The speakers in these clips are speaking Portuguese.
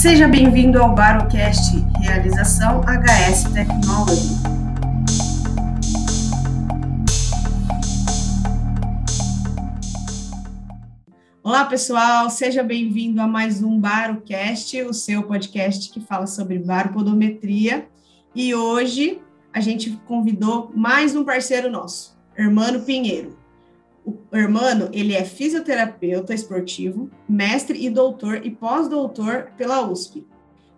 Seja bem-vindo ao Barocast, realização HS Technology. Olá, pessoal, seja bem-vindo a mais um Barocast, o seu podcast que fala sobre baropodometria. E hoje a gente convidou mais um parceiro nosso, Hermano Pinheiro. O Hermano, ele é fisioterapeuta esportivo, mestre e doutor e pós-doutor pela USP.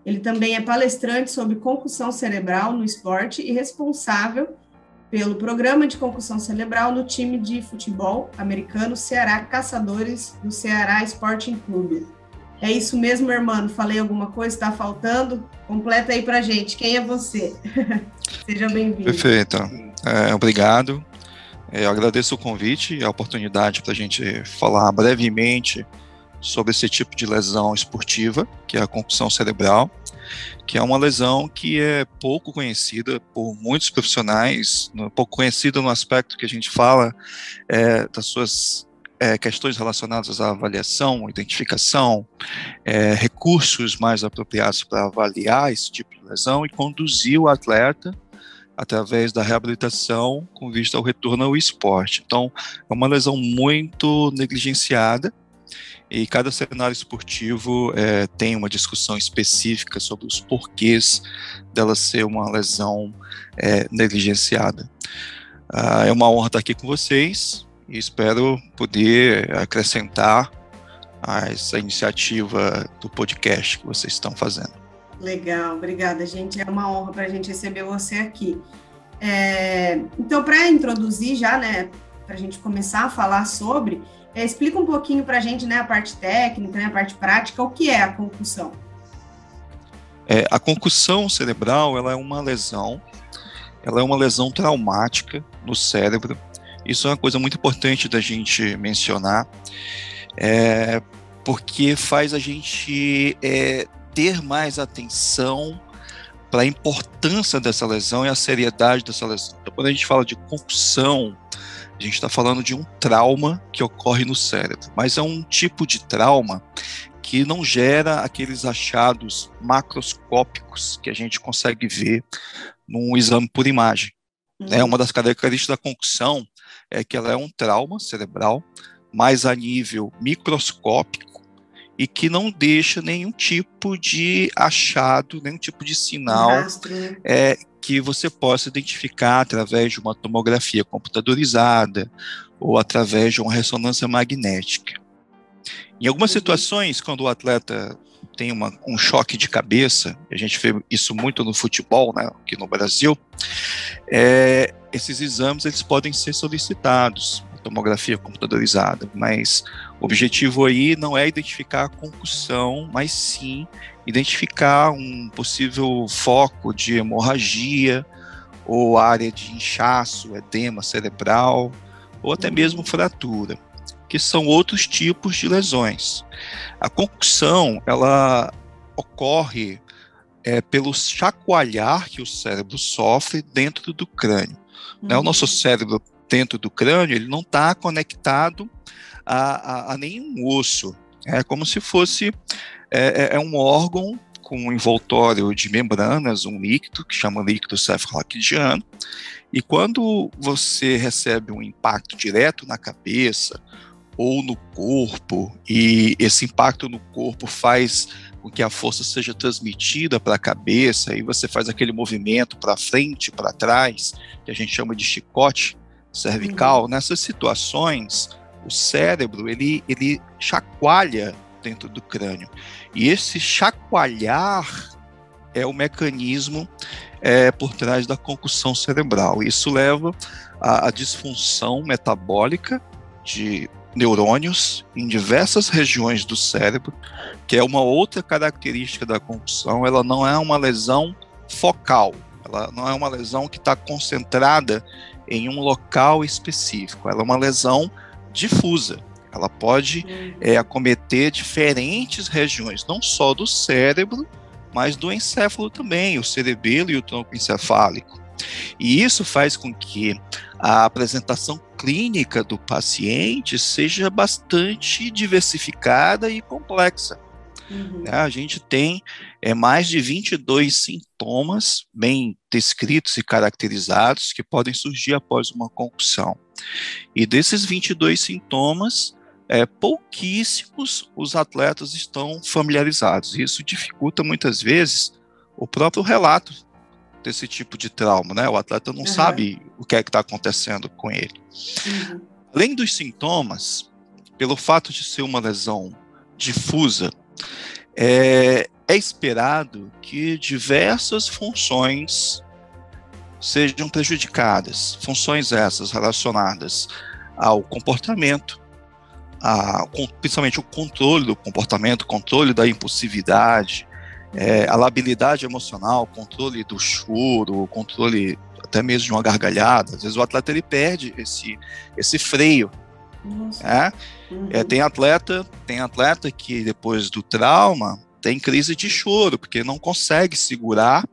Ele também é palestrante sobre concussão cerebral no esporte e responsável pelo programa de concussão cerebral no time de futebol americano Ceará Caçadores do Ceará Sporting Clube. É isso mesmo, irmão? Falei alguma coisa? Está faltando? Completa aí para gente. Quem é você? Seja bem-vindo. Perfeito. É, obrigado. É, eu agradeço o convite e a oportunidade para a gente falar brevemente sobre esse tipo de lesão esportiva, que é a concussão cerebral, que é uma lesão que é pouco conhecida por muitos profissionais, pouco conhecida no aspecto que a gente fala é, das suas é, questões relacionadas à avaliação, identificação, é, recursos mais apropriados para avaliar esse tipo de lesão e conduzir o atleta através da reabilitação com vista ao retorno ao esporte. Então, é uma lesão muito negligenciada e cada cenário esportivo é, tem uma discussão específica sobre os porquês dela ser uma lesão é, negligenciada. Ah, é uma honra estar aqui com vocês e espero poder acrescentar a essa iniciativa do podcast que vocês estão fazendo. Legal, obrigada, gente. É uma honra para a gente receber você aqui. É, então, para introduzir já, né, para a gente começar a falar sobre, é, explica um pouquinho para a gente, né, a parte técnica, né, a parte prática, o que é a concussão? É, a concussão cerebral, ela é uma lesão, ela é uma lesão traumática no cérebro isso é uma coisa muito importante da gente mencionar, é, porque faz a gente é, ter mais atenção para a importância dessa lesão e a seriedade dessa lesão. Então, quando a gente fala de concussão, a gente está falando de um trauma que ocorre no cérebro, mas é um tipo de trauma que não gera aqueles achados macroscópicos que a gente consegue ver num exame por imagem. Né? Uhum. Uma das características da concussão é que ela é um trauma cerebral, mais a nível microscópico, e que não deixa nenhum tipo de achado, nenhum tipo de sinal é, que você possa identificar através de uma tomografia computadorizada ou através de uma ressonância magnética. Em algumas uhum. situações, quando o atleta tem uma, um choque de cabeça, a gente vê isso muito no futebol, né, aqui no Brasil, é, esses exames eles podem ser solicitados, tomografia computadorizada, mas o objetivo aí não é identificar a concussão, mas sim identificar um possível foco de hemorragia ou área de inchaço, edema cerebral ou até mesmo fratura que são outros tipos de lesões. A concussão, ela ocorre é, pelo chacoalhar que o cérebro sofre dentro do crânio. Uhum. Né? O nosso cérebro dentro do crânio, ele não está conectado a, a, a, nenhum osso. É como se fosse é, é, é um órgão com um envoltório de membranas, um líquido, que chama líquido cefalorraquidiano, e quando você recebe um impacto direto na cabeça ou no corpo, e esse impacto no corpo faz com que a força seja transmitida para a cabeça, e você faz aquele movimento para frente, para trás, que a gente chama de chicote cervical. Uhum. Nessas situações, o cérebro ele, ele chacoalha dentro do crânio. E esse chacoalhar é o mecanismo é, por trás da concussão cerebral. Isso leva à, à disfunção metabólica de neurônios em diversas regiões do cérebro, que é uma outra característica da concussão. Ela não é uma lesão focal, ela não é uma lesão que está concentrada em um local específico, ela é uma lesão difusa. Ela pode é, acometer diferentes regiões, não só do cérebro, mas do encéfalo também, o cerebelo e o tronco encefálico. E isso faz com que a apresentação clínica do paciente seja bastante diversificada e complexa. Uhum. Né? A gente tem é, mais de 22 sintomas bem descritos e caracterizados que podem surgir após uma concussão. E desses 22 sintomas, é, pouquíssimos os atletas estão familiarizados. Isso dificulta muitas vezes o próprio relato desse tipo de trauma, né? O atleta não uhum. sabe o que é que está acontecendo com ele. Uhum. Além dos sintomas, pelo fato de ser uma lesão difusa, é, é esperado que diversas funções sejam prejudicadas, funções essas relacionadas ao comportamento, a, principalmente o controle do comportamento, controle da impulsividade, é, a labilidade emocional, controle do choro, controle até mesmo de uma gargalhada. Às vezes o atleta ele perde esse, esse freio. É? Uhum. É, tem atleta, tem atleta que depois do trauma tem crise de choro porque não consegue segurar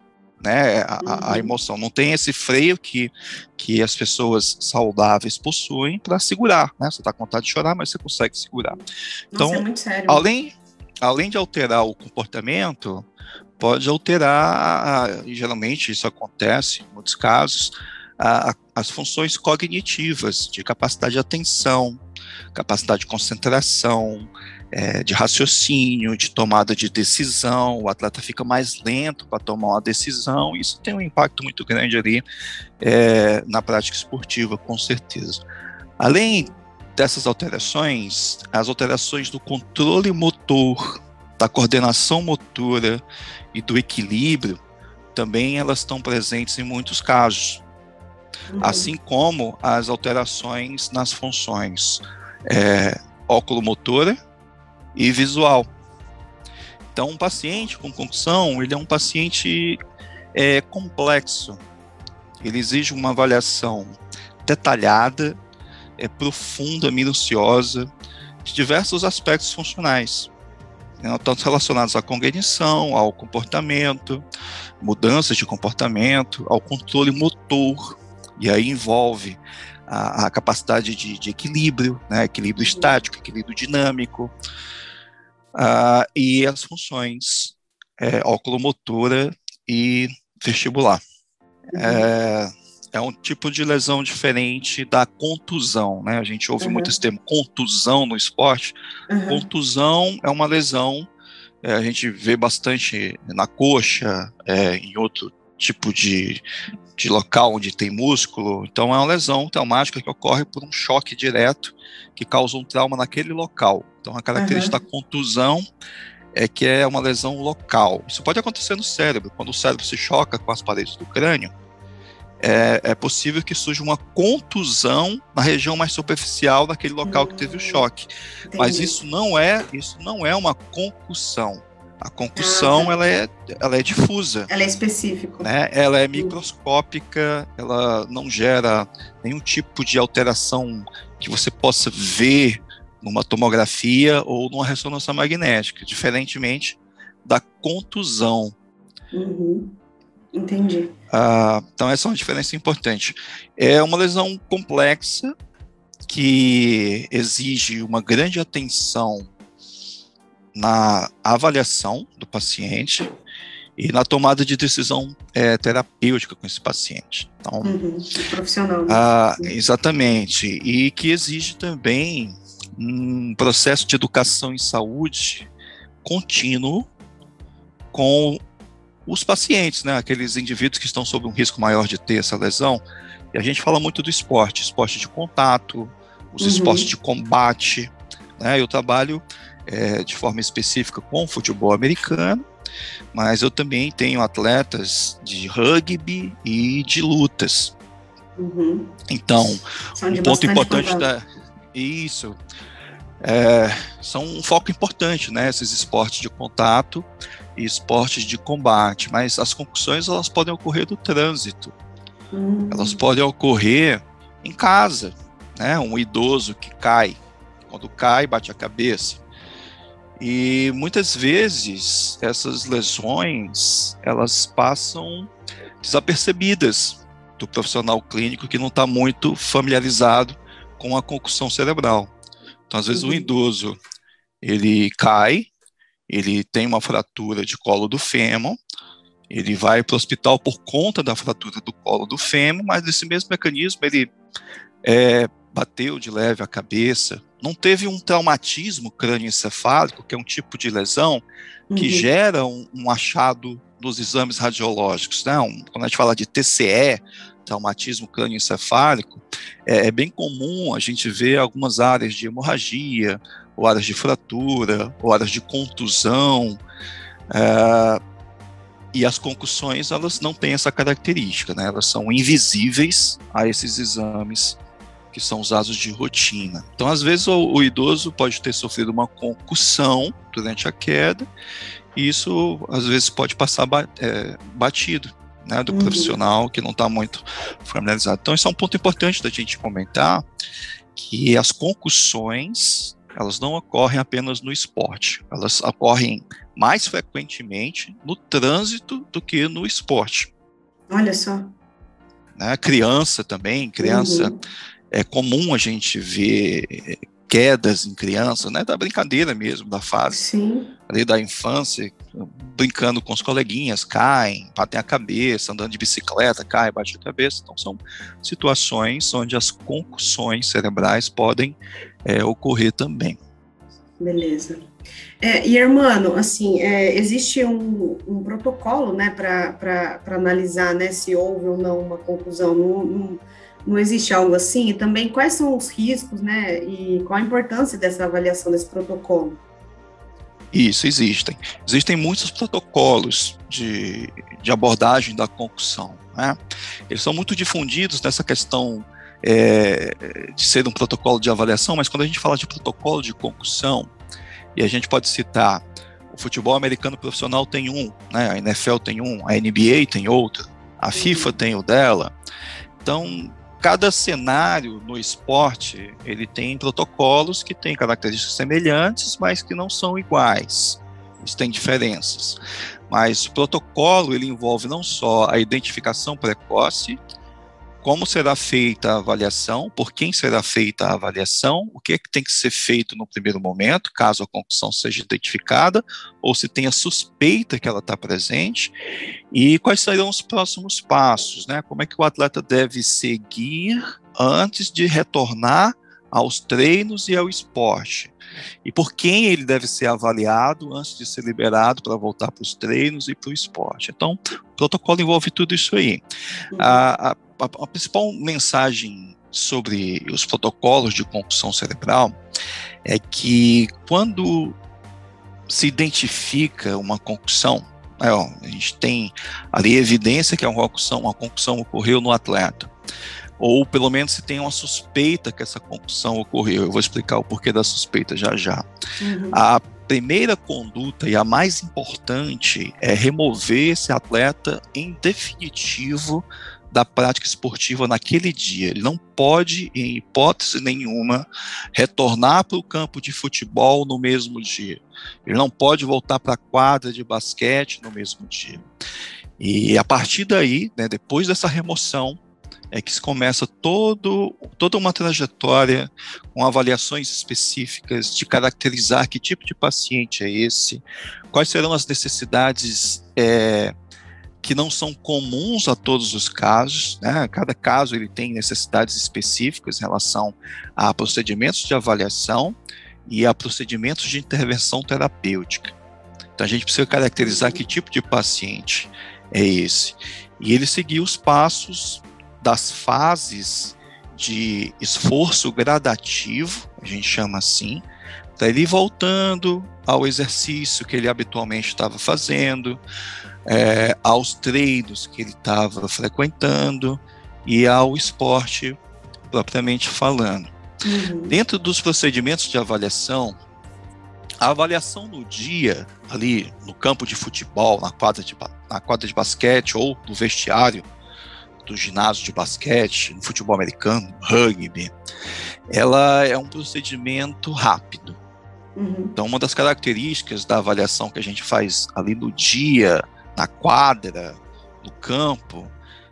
né, a, a, uhum. emoção. Não tem esse freio que, que as pessoas saudáveis possuem para segurar. Né? Você está com vontade de chorar, mas você consegue segurar. Nossa, então, é além, além de alterar o comportamento, pode alterar, geralmente isso acontece em muitos casos, a, as funções cognitivas de capacidade de atenção, capacidade de concentração, é, de raciocínio, de tomada de decisão, o atleta fica mais lento para tomar uma decisão, isso tem um impacto muito grande ali é, na prática esportiva, com certeza. Além dessas alterações, as alterações do controle motor, da coordenação motora e do equilíbrio, também elas estão presentes em muitos casos, uhum. assim como as alterações nas funções é, oculomotora e visual. Então, um paciente com concussão, ele é um paciente é, complexo. Ele exige uma avaliação detalhada, é, profunda, minuciosa, de diversos aspectos funcionais, né, tanto relacionados à cognição, ao comportamento, mudanças de comportamento, ao controle motor, e aí envolve a, a capacidade de, de equilíbrio, né, equilíbrio estático, equilíbrio dinâmico, uh, e as funções é, oculomotora e vestibular. Uhum. É, é, um tipo de lesão diferente da contusão, né? A gente ouve uhum. muito esse termo contusão no esporte. Uhum. Contusão é uma lesão, é, a gente vê bastante na coxa, é, em outro tipo de, de local onde tem músculo. Então, é uma lesão traumática que ocorre por um choque direto que causa um trauma naquele local. Então, a característica uhum. da contusão é que é uma lesão local. Isso pode acontecer no cérebro. Quando o cérebro se choca com as paredes do crânio, é, é possível que surja uma contusão na região mais superficial daquele local uhum. que teve o hum, choque. Entendi. Mas isso não é, isso não é uma concussão. A concussão, ah, ela, é, ela é difusa. Ela é específica. Né? Ela é microscópica, ela não gera nenhum tipo de alteração que você possa ver numa tomografia ou numa ressonância magnética, diferentemente da contusão. Uhum. Entendi. Ah, então, essa é uma diferença importante. É uma lesão complexa que exige uma grande atenção na avaliação do paciente e na tomada de decisão é, terapêutica com esse paciente. Então, uhum, profissional. Né? Ah, exatamente. E que exige também um processo de educação em saúde contínuo com os pacientes, né, aqueles indivíduos que estão sob um risco maior de ter essa lesão. E a gente fala muito do esporte, esporte de contato, os uhum. esportes de combate. Né, eu trabalho é, de forma específica com o futebol americano, mas eu também tenho atletas de rugby e de lutas. Uhum. Então, um ponto importante da isso é, são um foco importante, né? Esses esportes de contato e esportes de combate, mas as concussões elas podem ocorrer do trânsito, uhum. elas podem ocorrer em casa, né? Um idoso que cai, quando cai bate a cabeça, e muitas vezes essas lesões elas passam desapercebidas do profissional clínico que não está muito familiarizado com a concussão cerebral. Então, às vezes, uhum. o idoso ele cai ele tem uma fratura de colo do fêmur, ele vai para o hospital por conta da fratura do colo do fêmur, mas esse mesmo mecanismo ele é, bateu de leve a cabeça, não teve um traumatismo crânioencefálico, que é um tipo de lesão que uhum. gera um, um, achado nos exames radiológicos. Né? Um, quando a gente fala de TCE, traumatismo crânioencefálico, é, é bem comum a gente ver algumas áreas de hemorragia, ou áreas de fratura, ou áreas de contusão. É, e as concussões, elas não têm essa característica, né? elas são invisíveis a esses exames que são usados de rotina. Então, às vezes, o, o idoso pode ter sofrido uma concussão durante a queda, e isso, às vezes, pode passar é, batido né, do uhum. profissional que não está muito familiarizado. Então, isso é um ponto importante da gente comentar, que as concussões, elas não ocorrem apenas no esporte, elas ocorrem mais frequentemente no trânsito do que no esporte. Olha só. Né, criança também, criança uhum é comum a gente ver eh, quedas em criança, né, da brincadeira mesmo, da fase Sim. ali da infância, brincando com os coleguinhas, caem, batem a cabeça, andando de bicicleta, caem, bate a cabeça. Então são situações onde as concussões cerebrais podem é, ocorrer também. Beleza. É, e, irmão, assim, é, existe um, um, protocolo, né, para analisar, né, se houve ou não uma conclusão. No, no, não existe algo assim? E também quais são os riscos, né? E qual a importância dessa avaliação desse protocolo? Isso, existem. Existem muitos protocolos de, de abordagem da concussão. Né? Eles são muito difundidos nessa questão é, de ser um protocolo de avaliação, mas quando a gente fala de protocolo de concussão, e a gente pode citar o futebol americano profissional tem um, né? a NFL tem um, a NBA tem outro, a FIFA tem o dela. Então, cada cenário no esporte ele tem protocolos que têm características semelhantes, mas que não são iguais. Isso tem diferenças. Mas o protocolo ele envolve não só a identificação precoce, como será feita a avaliação, por quem será feita a avaliação, o que, é que tem que ser feito no primeiro momento, caso a concussão seja identificada, ou se tem a suspeita que ela está presente, e quais serão os próximos passos, né? Como é que o atleta deve seguir antes de retornar aos treinos e ao esporte. E por quem ele deve ser avaliado antes de ser liberado para voltar para os treinos e para o esporte. Então, o protocolo envolve tudo isso aí. A, a, a, principal mensagem sobre os protocolos de concussão cerebral é que quando se identifica uma concussão, é, ó, a gente tem ali evidência que a concussão, uma concussão ocorreu no atleta ou pelo menos se tem uma suspeita que essa concussão ocorreu. Eu vou explicar o porquê da suspeita já já. Uhum. A primeira conduta e a mais importante é remover esse atleta em definitivo da prática esportiva naquele dia. Ele não pode, em hipótese nenhuma, retornar para o campo de futebol no mesmo dia. Ele não pode voltar para a quadra de basquete no mesmo dia. E a partir daí, né, depois dessa remoção, é que se começa todo, toda uma trajetória com avaliações específicas de caracterizar que tipo de paciente é esse, quais serão as necessidades é, que não são comuns a todos os casos, né? Cada caso ele tem necessidades específicas em relação a procedimentos de avaliação e a procedimentos de intervenção terapêutica. Então a gente precisa caracterizar que tipo de paciente é esse. E ele seguir os passos das fases de esforço gradativo, a gente chama assim, para ele ir voltando ao exercício que ele habitualmente estava fazendo, é, aos treinos que ele estava frequentando e ao esporte propriamente falando. Uhum. Dentro dos procedimentos de avaliação, a avaliação no dia, ali no campo de futebol, na quadra de, na quadra de basquete ou no vestiário, do ginásio de basquete, no futebol americano, rugby, ela é um procedimento rápido. Uhum. Então, uma das características da avaliação que a gente faz ali no dia, na quadra, no campo,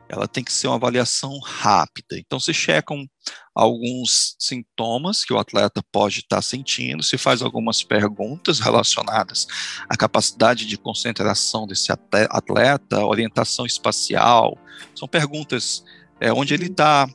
ela tem que ser uma avaliação rápida. Então, se checam alguns sintomas que o atleta pode estar sentindo, se faz algumas perguntas relacionadas à capacidade de concentração desse atleta, orientação espacial, são perguntas é, onde ele está,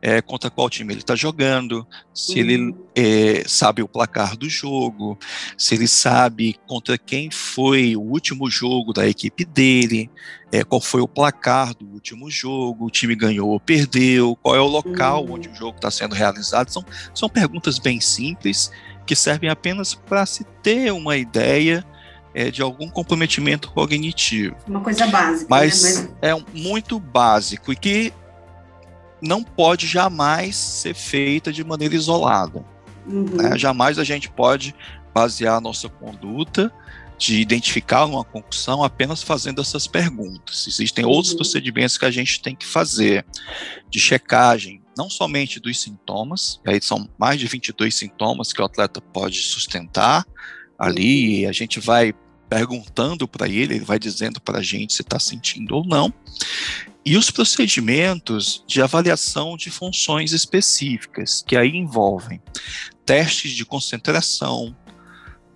é, contra qual time ele está jogando, se uhum. ele é, sabe o placar do jogo, se ele sabe contra quem foi o último jogo da equipe dele, é, qual foi o placar do último jogo, o time ganhou ou perdeu, qual é o local uhum. onde o jogo está sendo realizado. São, são perguntas bem simples que servem apenas para se ter uma ideia é, de algum comprometimento cognitivo. Uma coisa básica. Mas, né? Mas... é muito básico e que não pode jamais ser feita de maneira isolada. Uhum. Né? Jamais a gente pode basear a nossa conduta de identificar uma concussão apenas fazendo essas perguntas. Existem uhum. outros procedimentos que a gente tem que fazer de checagem, não somente dos sintomas, aí são mais de 22 sintomas que o atleta pode sustentar ali, a gente vai perguntando para ele, ele vai dizendo para a gente se está sentindo ou não. E os procedimentos de avaliação de funções específicas, que aí envolvem testes de concentração,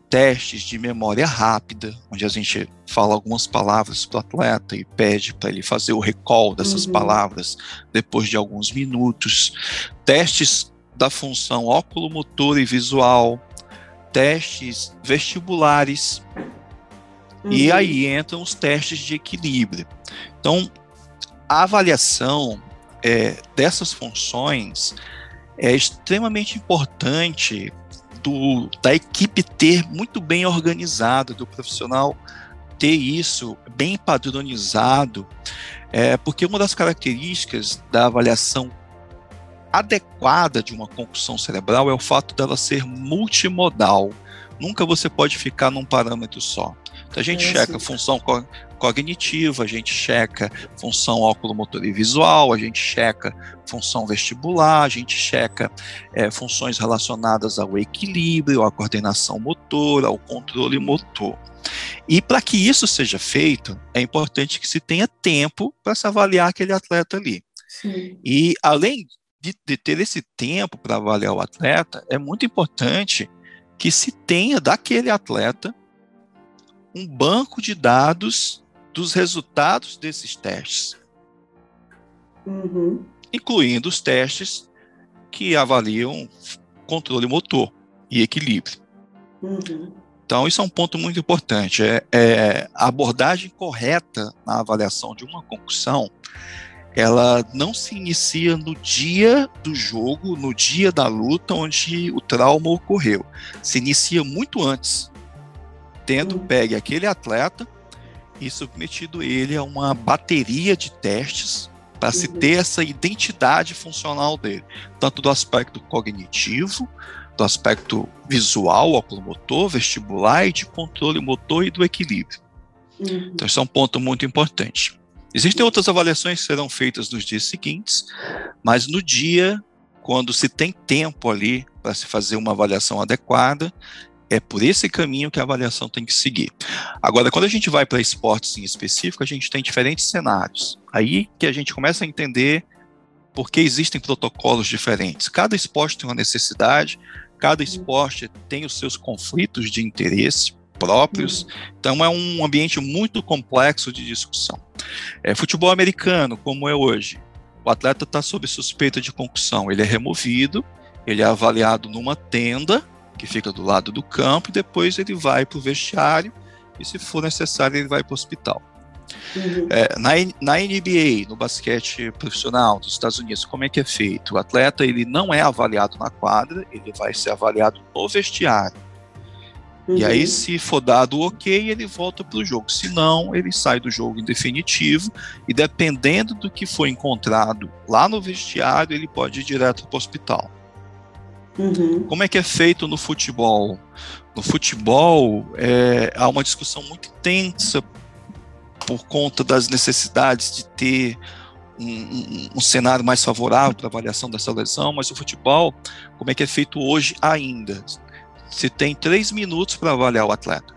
testes de memória rápida, onde a gente fala algumas palavras para o atleta e pede para ele fazer o recall dessas uhum. palavras depois de alguns minutos, testes da função óculo-motor e visual, testes vestibulares, uhum. e aí entram os testes de equilíbrio. Então, a avaliação é, dessas funções é extremamente importante do, da equipe ter muito bem organizado, do profissional ter isso bem padronizado, é, porque uma das características da avaliação adequada de uma concussão cerebral é o fato dela ser multimodal. Nunca você pode ficar num parâmetro só. Então a gente é checa assim. função co cognitiva, a gente checa função óculo-motor e visual, a gente checa função vestibular, a gente checa é, funções relacionadas ao equilíbrio, à coordenação motora, ao controle motor. E para que isso seja feito, é importante que se tenha tempo para se avaliar aquele atleta ali. Sim. E além de, de ter esse tempo para avaliar o atleta, é muito importante que se tenha daquele atleta um banco de dados dos resultados desses testes, uhum. incluindo os testes que avaliam controle motor e equilíbrio. Uhum. Então, isso é um ponto muito importante. É, é, a abordagem correta na avaliação de uma concussão, ela não se inicia no dia do jogo, no dia da luta onde o trauma ocorreu. Se inicia muito antes tendo pegue aquele atleta e submetido ele a uma bateria de testes para se uhum. ter essa identidade funcional dele, tanto do aspecto cognitivo, do aspecto visual, oculomotor, vestibular e de controle motor e do equilíbrio. Uhum. Então, isso é um ponto muito importante. Existem outras avaliações que serão feitas nos dias seguintes, mas no dia, quando se tem tempo ali para se fazer uma avaliação adequada, é por esse caminho que a avaliação tem que seguir. Agora, quando a gente vai para esportes em específico, a gente tem diferentes cenários. Aí que a gente começa a entender por que existem protocolos diferentes. Cada esporte tem uma necessidade, cada esporte tem os seus conflitos de interesse próprios, então é um ambiente muito complexo de discussão. É, futebol americano, como é hoje, o atleta está sob suspeita de concussão, ele é removido, ele é avaliado numa tenda, que fica do lado do campo, e depois ele vai para o vestiário, e se for necessário, ele vai para o hospital. Uhum. É, na, na NBA, no basquete profissional dos Estados Unidos, como é que é feito? O atleta ele não é avaliado na quadra, ele vai ser avaliado no vestiário. Uhum. E aí, se for dado o ok, ele volta para o jogo. Se não, ele sai do jogo em definitivo. E dependendo do que foi encontrado lá no vestiário, ele pode ir direto para o hospital. Uhum. Como é que é feito no futebol? No futebol, é, há uma discussão muito intensa por conta das necessidades de ter um, um, um cenário mais favorável para avaliação dessa lesão, mas o futebol, como é que é feito hoje ainda? Se tem três minutos para avaliar o atleta.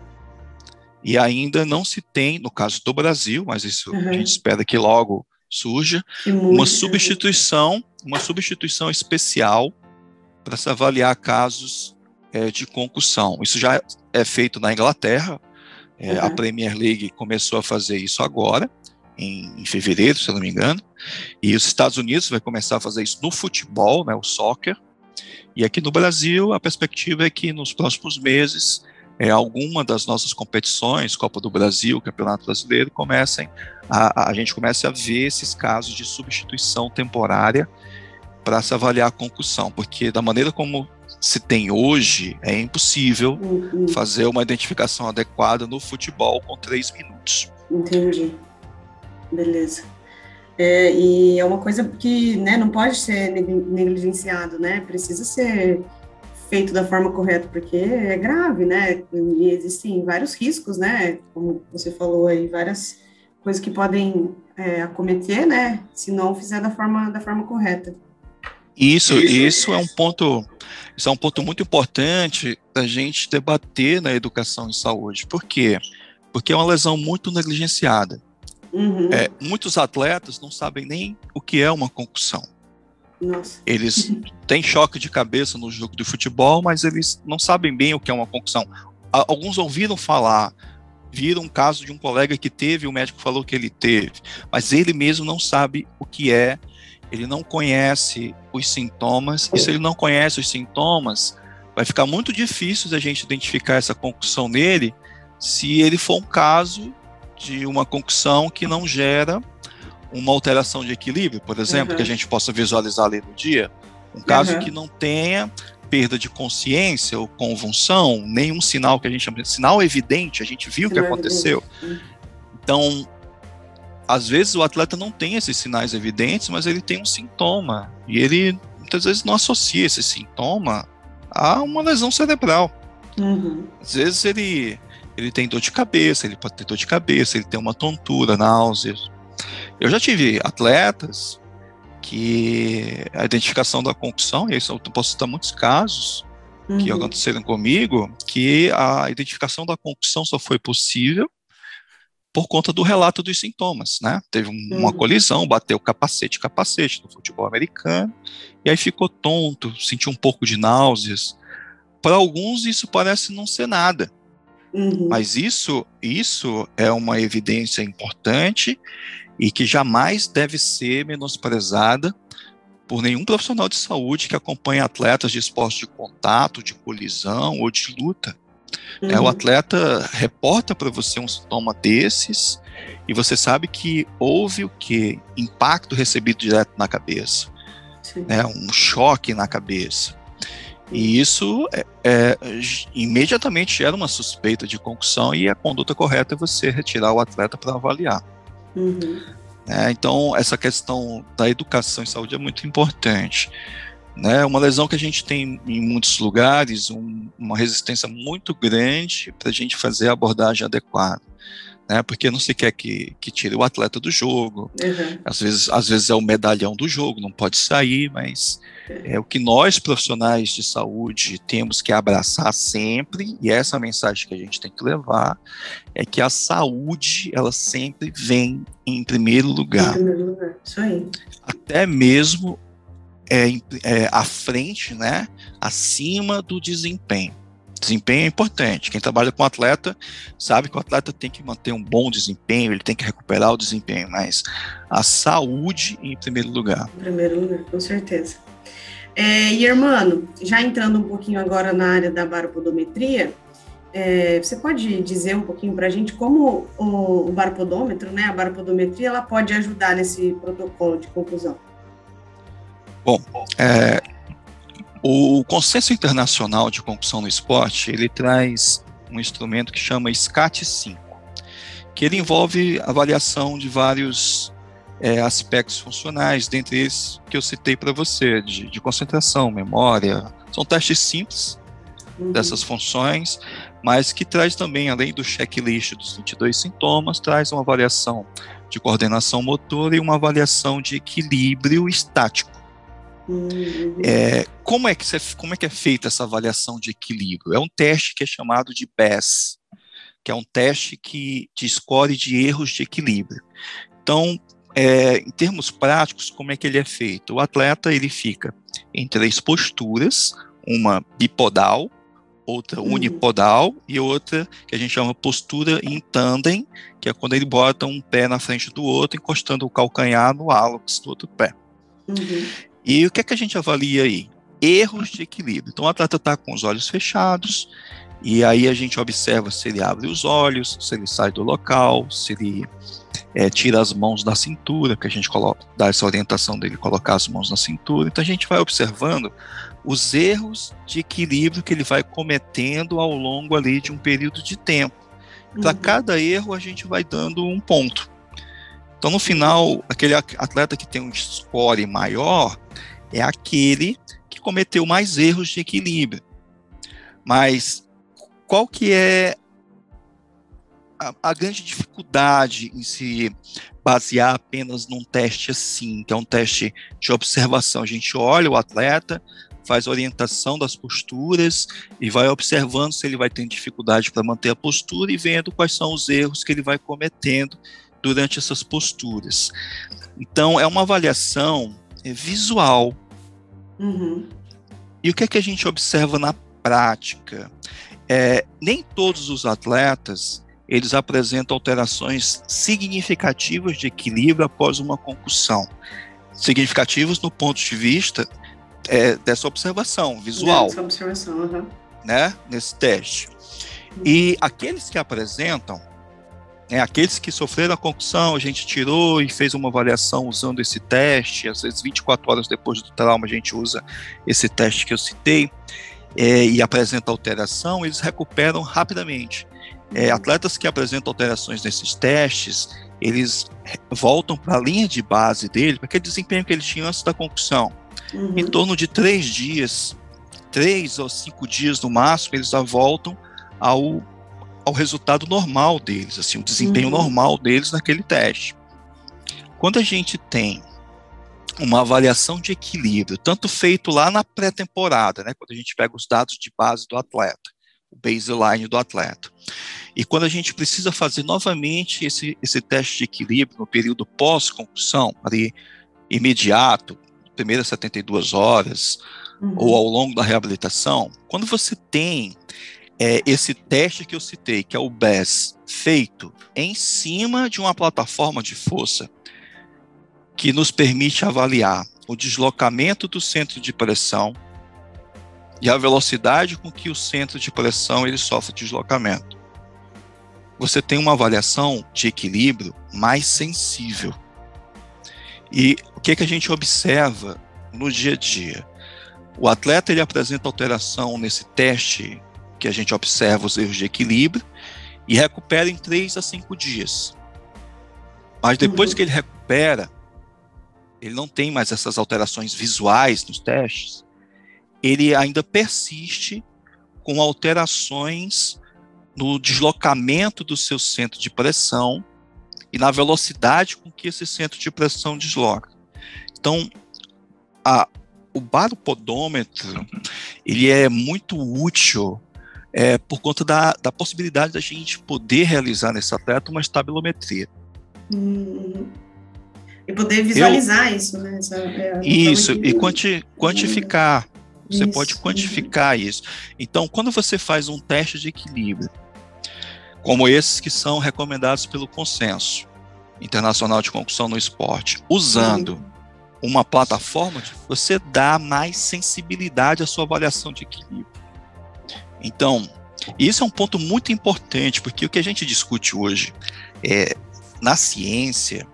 E ainda não se tem, no caso do Brasil, mas isso uhum. a gente espera que logo surja uma substituição, uma substituição especial para se avaliar casos é, de concussão. Isso já é feito na Inglaterra. É, uhum. A Premier League começou a fazer isso agora, em, em, fevereiro, se eu não me engano. E os Estados Unidos vai começar a fazer isso no futebol, né, o soccer. E aqui no Brasil, a perspectiva é que nos próximos meses, é, alguma das nossas competições, Copa do Brasil, Campeonato Brasileiro, comecem a, a gente comece a ver esses casos de substituição temporária para se avaliar a concussão, porque da maneira como se tem hoje, é impossível uhum. fazer uma identificação adequada no futebol com três minutos. Entendi. Beleza. É, e é uma coisa que né, não pode ser negligenciado, né? Precisa ser feito da forma correta, porque é grave, né? E existem vários riscos, né? Como você falou aí, várias coisas que podem é, acometer, né? Se não fizer da forma, da forma correta. Isso, isso é um ponto, isso é um ponto muito importante da gente debater na educação em saúde. Por quê? Porque é uma lesão muito negligenciada. Uhum. É, muitos atletas não sabem nem o que é uma concussão. Nossa. Eles têm choque de cabeça no jogo de futebol, mas eles não sabem bem o que é uma concussão. Alguns ouviram falar, viram um caso de um colega que teve, o médico falou que ele teve, mas ele mesmo não sabe o que é, ele não conhece os sintomas, e se ele não conhece os sintomas, vai ficar muito difícil da gente identificar essa concussão nele se ele for um caso de uma concussão que não gera uma alteração de equilíbrio, por exemplo, uhum. que a gente possa visualizar ali no dia. Um caso uhum. que não tenha perda de consciência ou convulsão, nenhum sinal que a gente chama de sinal evidente, a gente viu o que aconteceu. Então, às vezes o atleta não tem esses sinais evidentes, mas ele tem um sintoma e ele muitas vezes não associa esse sintoma a uma lesão cerebral. Uhum. Às vezes ele ele tem dor de cabeça, ele pode ter dor de cabeça, ele tem uma tontura, náuseas. Eu já tive atletas que a identificação da concussão, e isso eu posso citar muitos casos uhum. que aconteceram comigo, que a identificação da concussão só foi possível por conta do relato dos sintomas, né? Teve um, uma uhum. colisão, bateu capacete, capacete no futebol americano, e aí ficou tonto, sentiu um pouco de náuseas. Para alguns isso parece não ser nada, Uhum. Mas isso, isso é uma evidência importante e que jamais deve ser menosprezada por nenhum profissional de saúde que acompanha atletas de esporte de contato, de colisão ou de luta. Uhum. É, o uhum. atleta reporta para você um sintoma desses e você sabe que houve o que? Impacto recebido direto na cabeça. Né, um choque na cabeça. E isso é, é, imediatamente gera uma suspeita de concussão e a conduta correta é você retirar o atleta para avaliar. Uhum. É, então, essa questão da educação em saúde é muito importante. Né? Uma lesão que a gente tem em muitos lugares, um, uma resistência muito grande para a gente fazer a abordagem adequada né? Porque não se quer que, que tire o atleta do jogo. Uhum. Às, vezes, às vezes é o medalhão do jogo, não pode sair, mas é o que nós, profissionais de saúde, temos que abraçar sempre, e essa mensagem que a gente tem que levar, é que a saúde, ela sempre vem em primeiro lugar. Em primeiro lugar, isso aí. Até mesmo é, é, à frente, né, acima do desempenho. Desempenho é importante. Quem trabalha com atleta sabe que o atleta tem que manter um bom desempenho, ele tem que recuperar o desempenho, mas a saúde em primeiro lugar. Em primeiro lugar, com certeza. É, e, irmão, já entrando um pouquinho agora na área da baropodometria, é, você pode dizer um pouquinho para a gente como o, o baropodômetro, né, a baropodometria, ela pode ajudar nesse protocolo de conclusão? Bom, é, o Consenso Internacional de Concussão no Esporte, ele traz um instrumento que chama SCAT-5, que ele envolve avaliação de vários é, aspectos funcionais, dentre eles que eu citei para você, de, de, concentração, memória. São testes simples uhum. dessas funções, mas que traz também, além do checklist dos 22 sintomas, traz uma avaliação de coordenação motora e uma avaliação de equilíbrio estático. Uhum. É, como, é que você, como é que é feita essa avaliação de equilíbrio? É um teste que é chamado de BES, que é um teste que te escolhe de erros de equilíbrio. Então, é, em termos práticos, como é que ele é feito? O atleta ele fica em três posturas, uma bipodal, outra uhum. unipodal e outra que a gente chama postura em tandem, que é quando ele bota um pé na frente do outro, encostando o calcanhar no hálux do outro pé. Uhum. E o que é que a gente avalia aí? Erros de equilíbrio. Então o atleta está com os olhos fechados, e aí a gente observa se ele abre os olhos, se ele sai do local, se ele é, tira as mãos da cintura, que a gente coloca, dá essa orientação dele colocar as mãos na cintura. Então a gente vai observando os erros de equilíbrio que ele vai cometendo ao longo ali de um período de tempo. Para uhum. cada erro a gente vai dando um ponto. Então no final, aquele atleta que tem um score maior é aquele que cometeu mais erros de equilíbrio. Mas qual que é a, a, grande dificuldade em se basear apenas num teste assim, que é um teste de observação. A gente olha o atleta, faz orientação das posturas e vai observando se ele vai ter dificuldade para manter a postura e vendo quais são os erros que ele vai cometendo durante essas posturas. Então, é uma avaliação é, visual. Uhum. E o que é que a gente observa na prática? É, nem todos os atletas eles apresentam alterações significativas de equilíbrio após uma concussão. Significativos no ponto de vista é, dessa observação visual. Dessa observação, uhum. né, nesse teste. E aqueles que apresentam, né, aqueles que sofreram a concussão, a gente tirou e fez uma avaliação usando esse teste, às vezes 24 horas depois do trauma a gente usa esse teste que eu citei, é, e apresenta alteração, eles recuperam rapidamente. É, atletas que apresentam alterações nesses testes, eles voltam para a linha de base dele, para aquele desempenho que ele tinha antes da concussão. Uhum. Em torno de três dias, três ou cinco dias no máximo, eles já voltam ao, ao resultado normal deles, assim, o desempenho uhum. normal deles naquele teste. Quando a gente tem uma avaliação de equilíbrio, tanto feito lá na pré-temporada, né, quando a gente pega os dados de base do atleta, o baseline do atleta. E quando a gente precisa fazer novamente esse, esse teste de equilíbrio no período pós-concussão, ali imediato, primeiras 72 horas, uhum. ou ao longo da reabilitação, quando você tem é, esse teste que eu citei, que é o BES, feito em cima de uma plataforma de força que nos permite avaliar o deslocamento do centro de pressão e a velocidade com que o centro de pressão ele sofre deslocamento. Você tem uma avaliação de equilíbrio mais sensível. E o que, que a gente observa no dia a dia? O atleta ele apresenta alteração nesse teste que a gente observa os erros de equilíbrio e recupera em 3 a 5 dias. Mas depois uhum. que ele recupera, ele não tem mais essas alterações visuais nos testes, ele ainda persiste com alterações no deslocamento do seu centro de pressão e na velocidade com que esse centro de pressão desloca. Então, a, o baropodômetro ele é muito útil é, por conta da, da possibilidade da gente poder realizar nesse atleta uma estabilometria. Hum. E poder visualizar eu, isso, né? Essa, é, isso, e quanti, quantificar. Você isso, pode quantificar isso. Então, quando você faz um teste de equilíbrio, como esses que são recomendados pelo consenso internacional de concussão no esporte, usando uma plataforma, você dá mais sensibilidade à sua avaliação de equilíbrio. Então, isso é um ponto muito importante, porque o que a gente discute hoje é, na ciência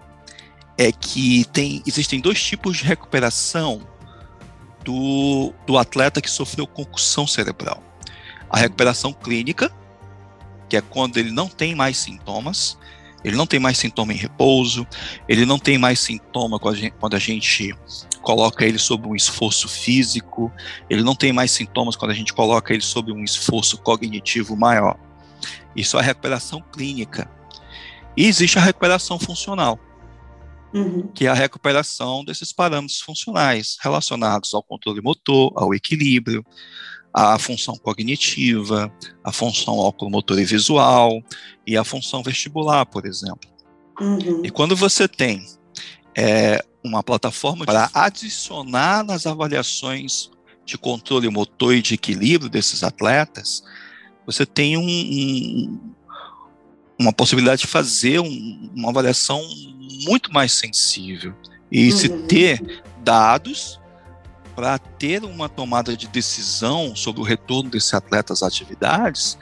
é que tem, existem dois tipos de recuperação do, do atleta que sofreu concussão cerebral. A recuperação clínica, que é quando ele não tem mais sintomas, ele não tem mais sintoma em repouso, ele não tem mais sintoma quando a gente, coloca ele sob um esforço físico, ele não tem mais sintomas quando a gente coloca ele sob um esforço cognitivo maior. Isso é a recuperação clínica. E existe a recuperação funcional, uhum. que é a recuperação desses parâmetros funcionais relacionados ao controle motor, ao equilíbrio, à função cognitiva, à função oculomotor e visual e à função vestibular, por exemplo. Uhum. E quando você tem é uma plataforma para adicionar nas avaliações de controle motor e de equilíbrio desses atletas, você tem um, um, uma possibilidade de fazer um, uma avaliação muito mais sensível e uhum. se ter dados para ter uma tomada de decisão sobre o retorno desse atleta às atividades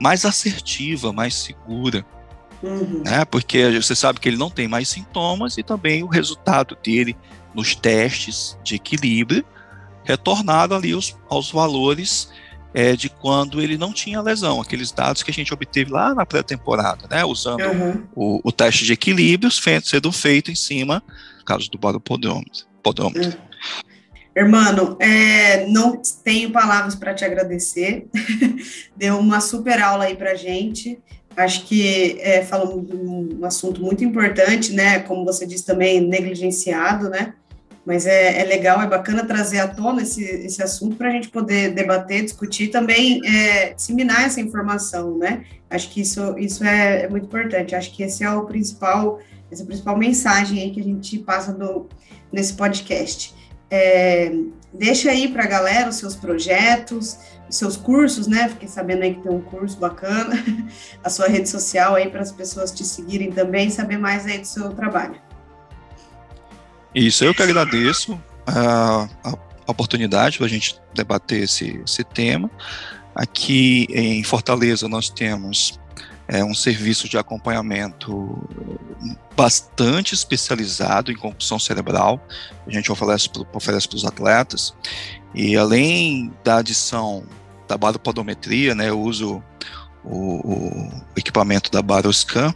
mais assertiva, mais segura. Uhum. Né? Porque você sabe que ele não tem mais sintomas e também o resultado dele nos testes de equilíbrio retornado ali aos, aos valores é, de quando ele não tinha lesão, aqueles dados que a gente obteve lá na pré-temporada, né? Usando uhum. o, o, teste de equilíbrios sendo feito em cima, no caso do baropodômetro. Podômetro. Uhum. Hermano, é, não tenho palavras para te agradecer. Deu uma super aula aí para gente. Acho que é, falamos de um assunto muito importante, né? Como você disse também, negligenciado, né? Mas é, é legal, é bacana trazer à tona esse, esse assunto para a gente poder debater, discutir também é, disseminar essa informação, né? Acho que isso, isso é, é muito importante. Acho que esse é o principal, essa é a principal mensagem aí que a gente passa do, nesse podcast. É, deixa aí para a galera os seus projetos, os seus cursos, né? Fiquei sabendo aí que tem um curso bacana, a sua rede social aí para as pessoas te seguirem também, saber mais aí do seu trabalho. Isso, eu que agradeço a, a oportunidade para a gente debater esse, esse tema. Aqui em Fortaleza nós temos é um serviço de acompanhamento bastante especializado em concussão cerebral. A gente oferece, oferece para os atletas. E além da adição da baropodometria, né, eu uso o, o equipamento da Baroscan.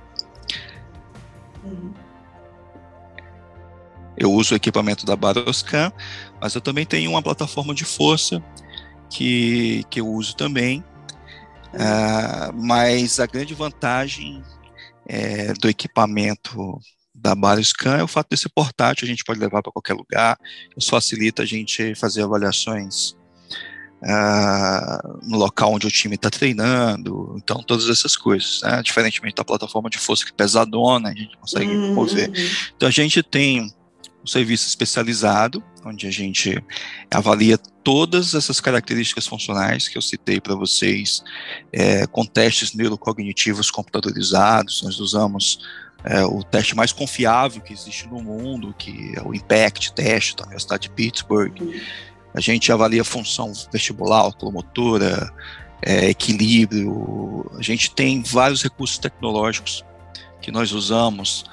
Uhum. Eu uso o equipamento da Baroscan, mas eu também tenho uma plataforma de força que, que eu uso também, Uh, mas a grande vantagem é, do equipamento da Bariscan é o fato de ser portátil, a gente pode levar para qualquer lugar, isso facilita a gente fazer avaliações uh, no local onde o time está treinando, então todas essas coisas, né? diferentemente da plataforma de força que é pesadona, a gente consegue uhum. mover. Então a gente tem um serviço especializado, onde a gente avalia todas essas características funcionais que eu citei para vocês, é, com testes neurocognitivos computadorizados. Nós usamos é, o teste mais confiável que existe no mundo, que é o IMPACT teste da Universidade de Pittsburgh. A gente avalia função vestibular, oculomotora, é, equilíbrio. A gente tem vários recursos tecnológicos que nós usamos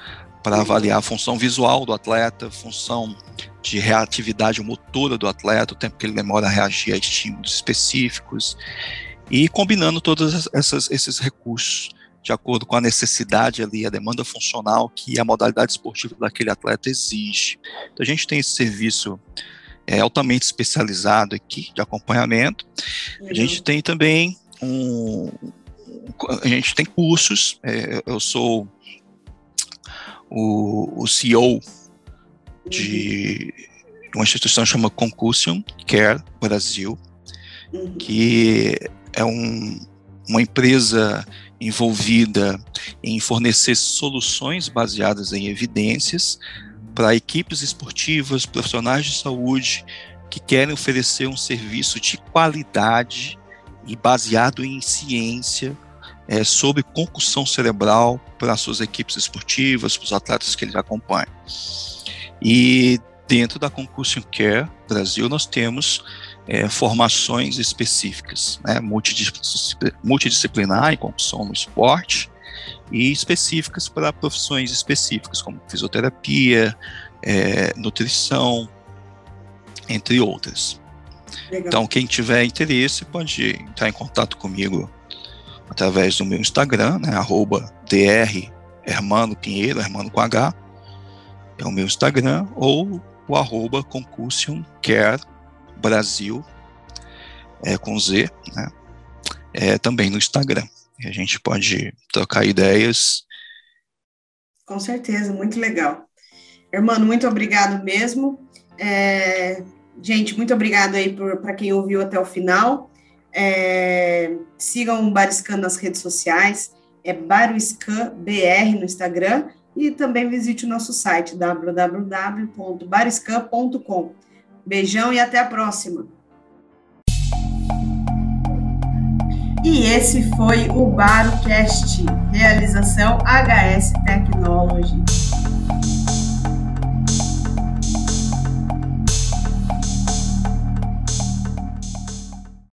para avaliar a função visual do atleta, função de reatividade motora do atleta, o tempo que ele demora a reagir a estímulos específicos, e combinando todos essas, esses recursos de acordo com a necessidade ali, a demanda funcional que a modalidade esportiva daquele atleta exige. Então a gente tem esse serviço é, altamente especializado aqui de acompanhamento. Uhum. A gente tem também um, a gente tem cursos. É, eu sou o, o CEO de uma instituição chamada Concussion Care Brasil, uhum. que é um, uma empresa envolvida em fornecer soluções baseadas em evidências para equipes esportivas, profissionais de saúde que querem oferecer um serviço de qualidade e baseado em ciência é, sobre concussão cerebral para suas equipes esportivas, para os atletas que eles acompanham. E dentro da Concussion Care Brasil nós temos é, formações específicas, né, multidisciplinar em concussão no esporte e específicas para profissões específicas como fisioterapia, é, nutrição, entre outras. Legal. Então, quem tiver interesse pode entrar em contato comigo através do meu Instagram, né, arroba dr Hermano Pinheiro, Hermano com H, é o meu Instagram, ou o arroba Concussion Care Brasil, é, com Z, né, é, também no Instagram. E a gente pode trocar ideias. Com certeza, muito legal. Hermano, muito obrigado mesmo. É, gente, muito obrigado aí para quem ouviu até o final. É, sigam o Bariscan nas redes sociais, é Bariscan BR no Instagram e também visite o nosso site www.bariscan.com. Beijão e até a próxima! E esse foi o BaroCast, realização HS Technology.